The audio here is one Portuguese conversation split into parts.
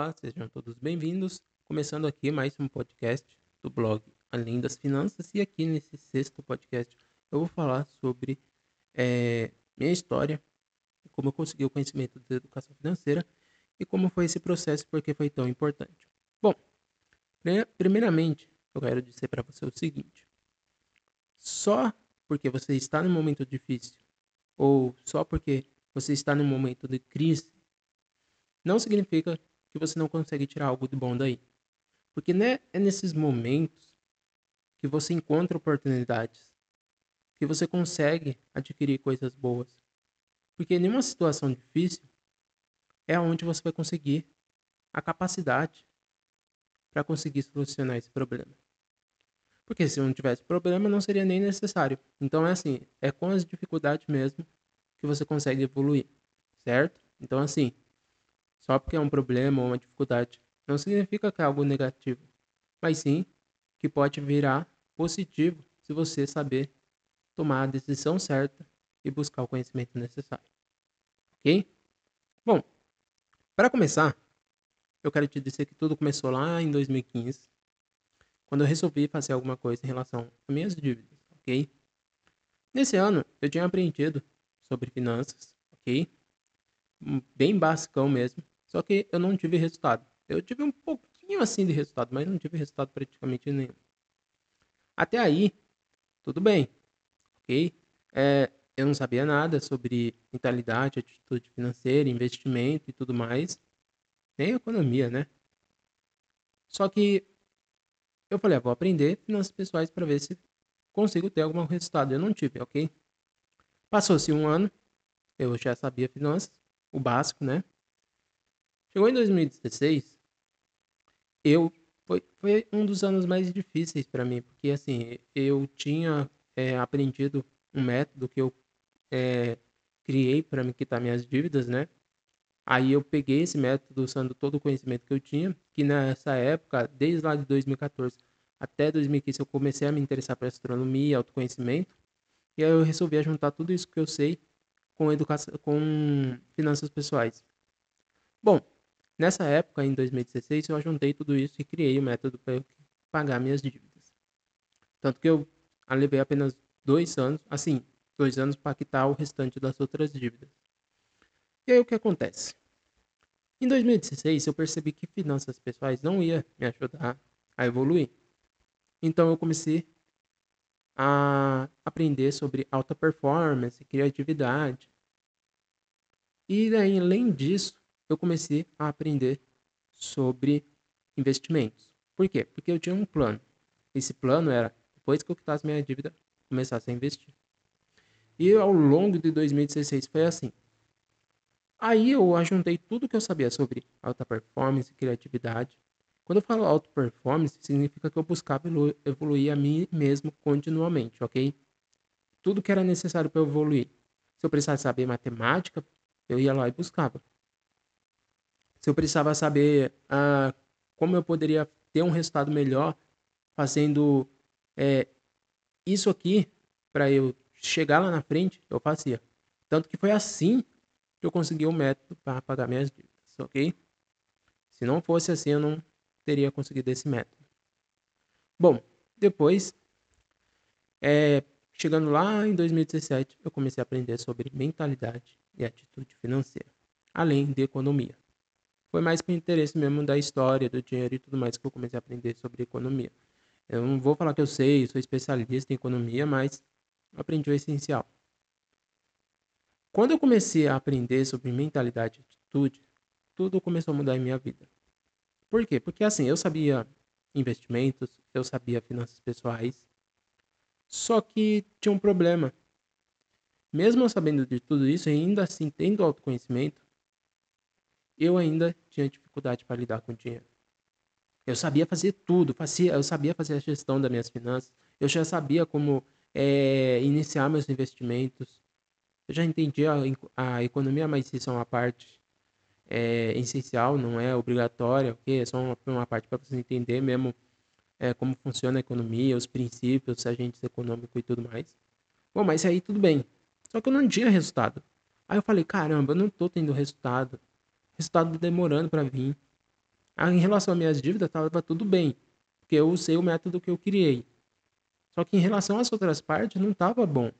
Olá, sejam todos bem-vindos. Começando aqui mais um podcast do blog Além das Finanças. E aqui nesse sexto podcast eu vou falar sobre é, minha história, como eu consegui o conhecimento da educação financeira e como foi esse processo e por que foi tão importante. Bom, primeiramente eu quero dizer para você o seguinte: só porque você está num momento difícil ou só porque você está num momento de crise, não significa que você não consegue tirar algo de bom daí. Porque né, é nesses momentos que você encontra oportunidades, que você consegue adquirir coisas boas. Porque nenhuma situação difícil é onde você vai conseguir a capacidade para conseguir solucionar esse problema. Porque se não tivesse problema, não seria nem necessário. Então é assim, é com as dificuldades mesmo que você consegue evoluir, certo? Então assim, só porque é um problema ou uma dificuldade não significa que é algo negativo, mas sim que pode virar positivo se você saber tomar a decisão certa e buscar o conhecimento necessário. Ok? Bom, para começar, eu quero te dizer que tudo começou lá em 2015, quando eu resolvi fazer alguma coisa em relação às minhas dívidas, ok? Nesse ano, eu tinha aprendido sobre finanças, ok? Bem basicão mesmo, só que eu não tive resultado. Eu tive um pouquinho assim de resultado, mas não tive resultado praticamente nenhum. Até aí, tudo bem, ok? É, eu não sabia nada sobre mentalidade, atitude financeira, investimento e tudo mais, nem economia, né? Só que eu falei, ah, vou aprender finanças pessoais para ver se consigo ter algum resultado. Eu não tive, ok? Passou-se um ano, eu já sabia finanças, o básico, né? Chegou em 2016, eu foi, foi um dos anos mais difíceis para mim, porque assim, eu tinha é, aprendido um método que eu é, criei para me quitar minhas dívidas, né? Aí eu peguei esse método usando todo o conhecimento que eu tinha, que nessa época, desde lá de 2014 até 2015, eu comecei a me interessar por astronomia, autoconhecimento, e aí eu resolvi juntar tudo isso que eu sei com educação, com finanças pessoais. Bom, Nessa época, em 2016, eu juntei tudo isso e criei o método para pagar minhas dívidas. Tanto que eu levei apenas dois anos, assim, dois anos para quitar o restante das outras dívidas. E aí o que acontece? Em 2016, eu percebi que finanças pessoais não ia me ajudar a evoluir. Então eu comecei a aprender sobre alta performance, criatividade. E daí, além disso, eu comecei a aprender sobre investimentos. Por quê? Porque eu tinha um plano. Esse plano era, depois que eu quitasse minha dívida, começasse a investir. E ao longo de 2016 foi assim. Aí eu ajuntei tudo que eu sabia sobre alta performance criatividade. Quando eu falo alta performance, significa que eu buscava evoluir a mim mesmo continuamente, ok? Tudo que era necessário para eu evoluir. Se eu precisasse saber matemática, eu ia lá e buscava se eu precisava saber ah, como eu poderia ter um resultado melhor fazendo é, isso aqui para eu chegar lá na frente, eu fazia. Tanto que foi assim que eu consegui o método para pagar minhas dívidas, ok? Se não fosse assim, eu não teria conseguido esse método. Bom, depois, é, chegando lá em 2017, eu comecei a aprender sobre mentalidade e atitude financeira, além de economia foi mais com interesse mesmo da história, do dinheiro e tudo mais que eu comecei a aprender sobre economia. Eu não vou falar que eu sei, sou especialista em economia, mas aprendi o essencial. Quando eu comecei a aprender sobre mentalidade e atitude, tudo começou a mudar em minha vida. Por quê? Porque assim, eu sabia investimentos, eu sabia finanças pessoais, só que tinha um problema. Mesmo eu sabendo de tudo isso, ainda assim tendo autoconhecimento, eu ainda tinha dificuldade para lidar com dinheiro. Eu sabia fazer tudo, eu sabia fazer a gestão das minhas finanças, eu já sabia como é, iniciar meus investimentos, eu já entendia a, a, economia, mas isso é uma parte é, essencial, não é obrigatória, ok? É só uma, uma parte para você entender mesmo é, como funciona a economia, os princípios, os agentes econômicos e tudo mais. Bom, mas aí tudo bem. Só que eu não tinha resultado. Aí eu falei, caramba, eu não estou tendo resultado resultado demorando para vir. Ah, em relação às minhas dívidas, estava tudo bem, porque eu usei o método que eu criei. Só que em relação às outras partes, não estava bom.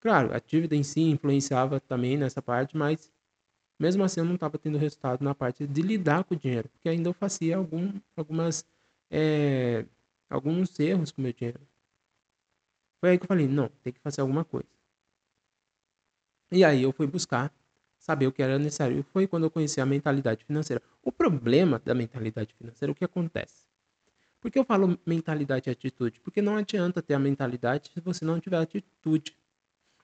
Claro, a dívida em si influenciava também nessa parte, mas mesmo assim eu não estava tendo resultado na parte de lidar com o dinheiro, porque ainda eu fazia algum, algumas, é, alguns erros com o meu dinheiro. Foi aí que eu falei, não, tem que fazer alguma coisa. E aí eu fui buscar saber o que era necessário. Foi quando eu conheci a mentalidade financeira. O problema da mentalidade financeira, o que acontece? Por que eu falo mentalidade e atitude? Porque não adianta ter a mentalidade se você não tiver atitude.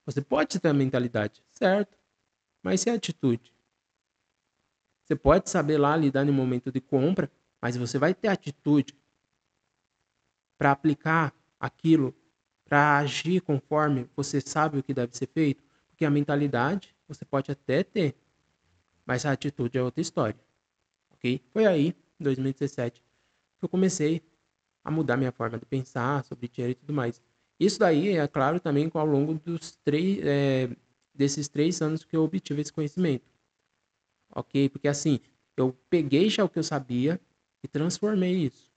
Você pode ter a mentalidade, certo? Mas e a atitude? Você pode saber lá lidar no momento de compra, mas você vai ter atitude para aplicar aquilo, para agir conforme você sabe o que deve ser feito, porque a mentalidade você pode até ter, mas a atitude é outra história. OK? Foi aí, em 2017, que eu comecei a mudar minha forma de pensar sobre dinheiro e tudo mais. Isso daí é claro também ao longo dos três, é, desses três anos que eu obtive esse conhecimento. Ok? Porque assim, eu peguei já o que eu sabia e transformei isso.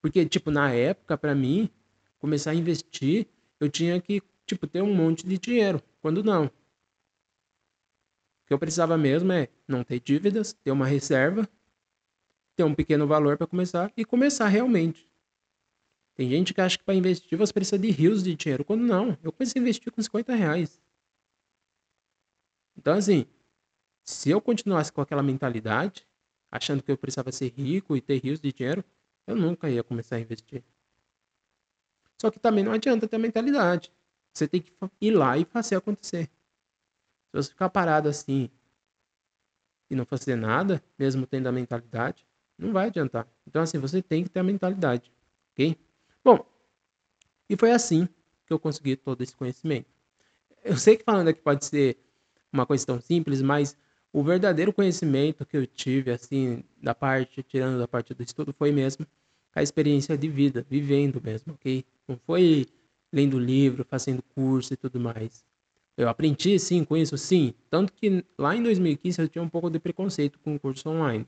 Porque, tipo, na época, para mim, começar a investir, eu tinha que, tipo, ter um monte de dinheiro. Quando não. Que eu precisava mesmo é não ter dívidas, ter uma reserva, ter um pequeno valor para começar e começar realmente. Tem gente que acha que para investir você precisa de rios de dinheiro. Quando não, eu comecei a investir com 50 reais. Então, assim, se eu continuasse com aquela mentalidade, achando que eu precisava ser rico e ter rios de dinheiro, eu nunca ia começar a investir. Só que também não adianta ter a mentalidade. Você tem que ir lá e fazer acontecer. Se você ficar parado assim e não fazer nada, mesmo tendo a mentalidade, não vai adiantar. Então, assim, você tem que ter a mentalidade, ok? Bom, e foi assim que eu consegui todo esse conhecimento. Eu sei que falando aqui pode ser uma coisa tão simples, mas o verdadeiro conhecimento que eu tive, assim, da parte, tirando da parte do estudo, foi mesmo a experiência de vida, vivendo mesmo, ok? Não foi lendo livro, fazendo curso e tudo mais. Eu aprendi, sim, com isso, sim. Tanto que lá em 2015 eu tinha um pouco de preconceito com o curso online.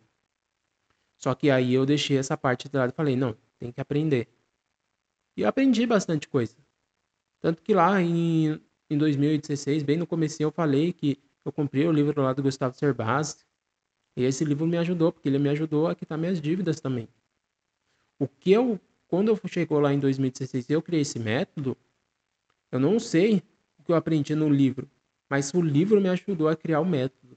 Só que aí eu deixei essa parte de lado e falei, não, tem que aprender. E eu aprendi bastante coisa. Tanto que lá em, em 2016, bem no começo, eu falei que eu comprei o livro lá do Gustavo Cerbasi. E esse livro me ajudou, porque ele me ajudou a quitar minhas dívidas também. O que eu, quando eu chegou lá em 2016, eu criei esse método, eu não sei o que eu aprendi no livro, mas o livro me ajudou a criar o método.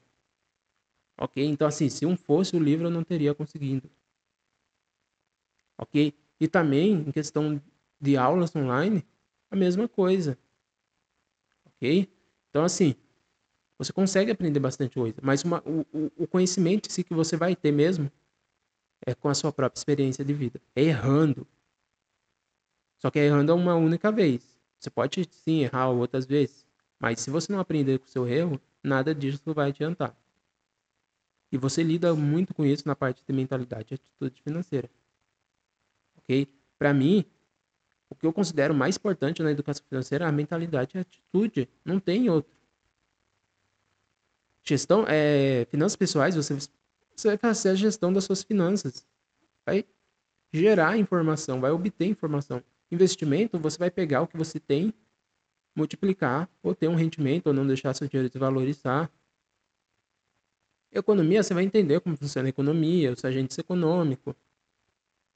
Ok? Então, assim, se um fosse o livro, eu não teria conseguido. Ok? E também, em questão de aulas online, a mesma coisa. Ok? Então, assim, você consegue aprender bastante coisa, mas uma, o, o conhecimento si que você vai ter mesmo é com a sua própria experiência de vida, é errando. Só que é errando uma única vez. Você pode sim errar outras vezes, mas se você não aprender com o seu erro, nada disso vai adiantar. E você lida muito com isso na parte de mentalidade e atitude financeira. Ok? Para mim, o que eu considero mais importante na educação financeira é a mentalidade e a atitude. Não tem outro. Gestão, é, finanças pessoais, você, você vai fazer a gestão das suas finanças. Vai gerar informação, vai obter informação. Investimento, você vai pegar o que você tem, multiplicar, ou ter um rendimento, ou não deixar seu dinheiro desvalorizar. Economia, você vai entender como funciona a economia, os agentes econômicos,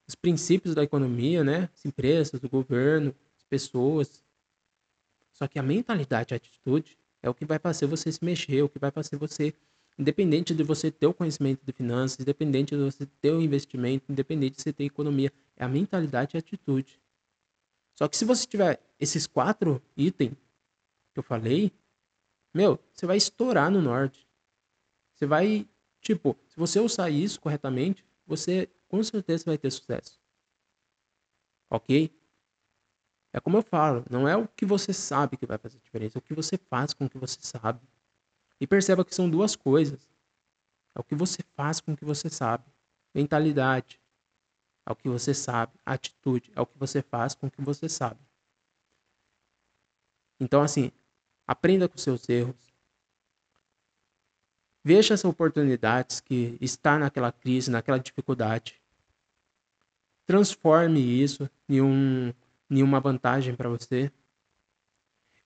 os princípios da economia, né? As empresas, o governo, as pessoas. Só que a mentalidade, a atitude é o que vai fazer você se mexer, o que vai fazer você, independente de você ter o conhecimento de finanças, independente de você ter o investimento, independente de você ter economia, é a mentalidade e a atitude. Só que se você tiver esses quatro itens que eu falei, meu, você vai estourar no norte. Você vai, tipo, se você usar isso corretamente, você com certeza vai ter sucesso. Ok? É como eu falo, não é o que você sabe que vai fazer diferença, é o que você faz com o que você sabe. E perceba que são duas coisas. É o que você faz com o que você sabe. Mentalidade é o que você sabe. Atitude é o que você faz com o que você sabe. Então, assim, aprenda com seus erros. Veja as oportunidades que está naquela crise, naquela dificuldade. Transforme isso em, um, em uma vantagem para você.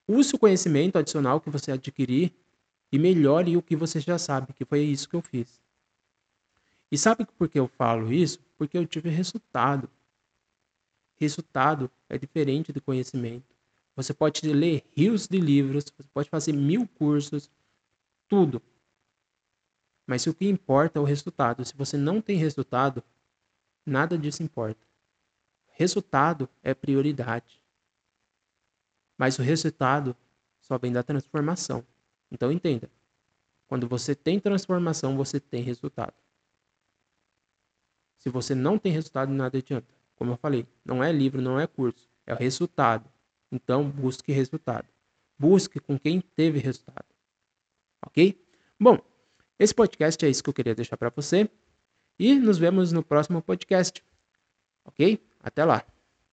Use o conhecimento adicional que você adquirir e melhore o que você já sabe, que foi isso que eu fiz. E sabe por que eu falo isso? Porque eu tive resultado. Resultado é diferente de conhecimento. Você pode ler rios de livros, você pode fazer mil cursos, tudo. Mas o que importa é o resultado. Se você não tem resultado, nada disso importa. Resultado é prioridade. Mas o resultado só vem da transformação. Então entenda. Quando você tem transformação, você tem resultado. Se você não tem resultado, nada adianta. Como eu falei, não é livro, não é curso, é o resultado. Então busque resultado. Busque com quem teve resultado. Ok? Bom, esse podcast é isso que eu queria deixar para você. E nos vemos no próximo podcast. Ok? Até lá.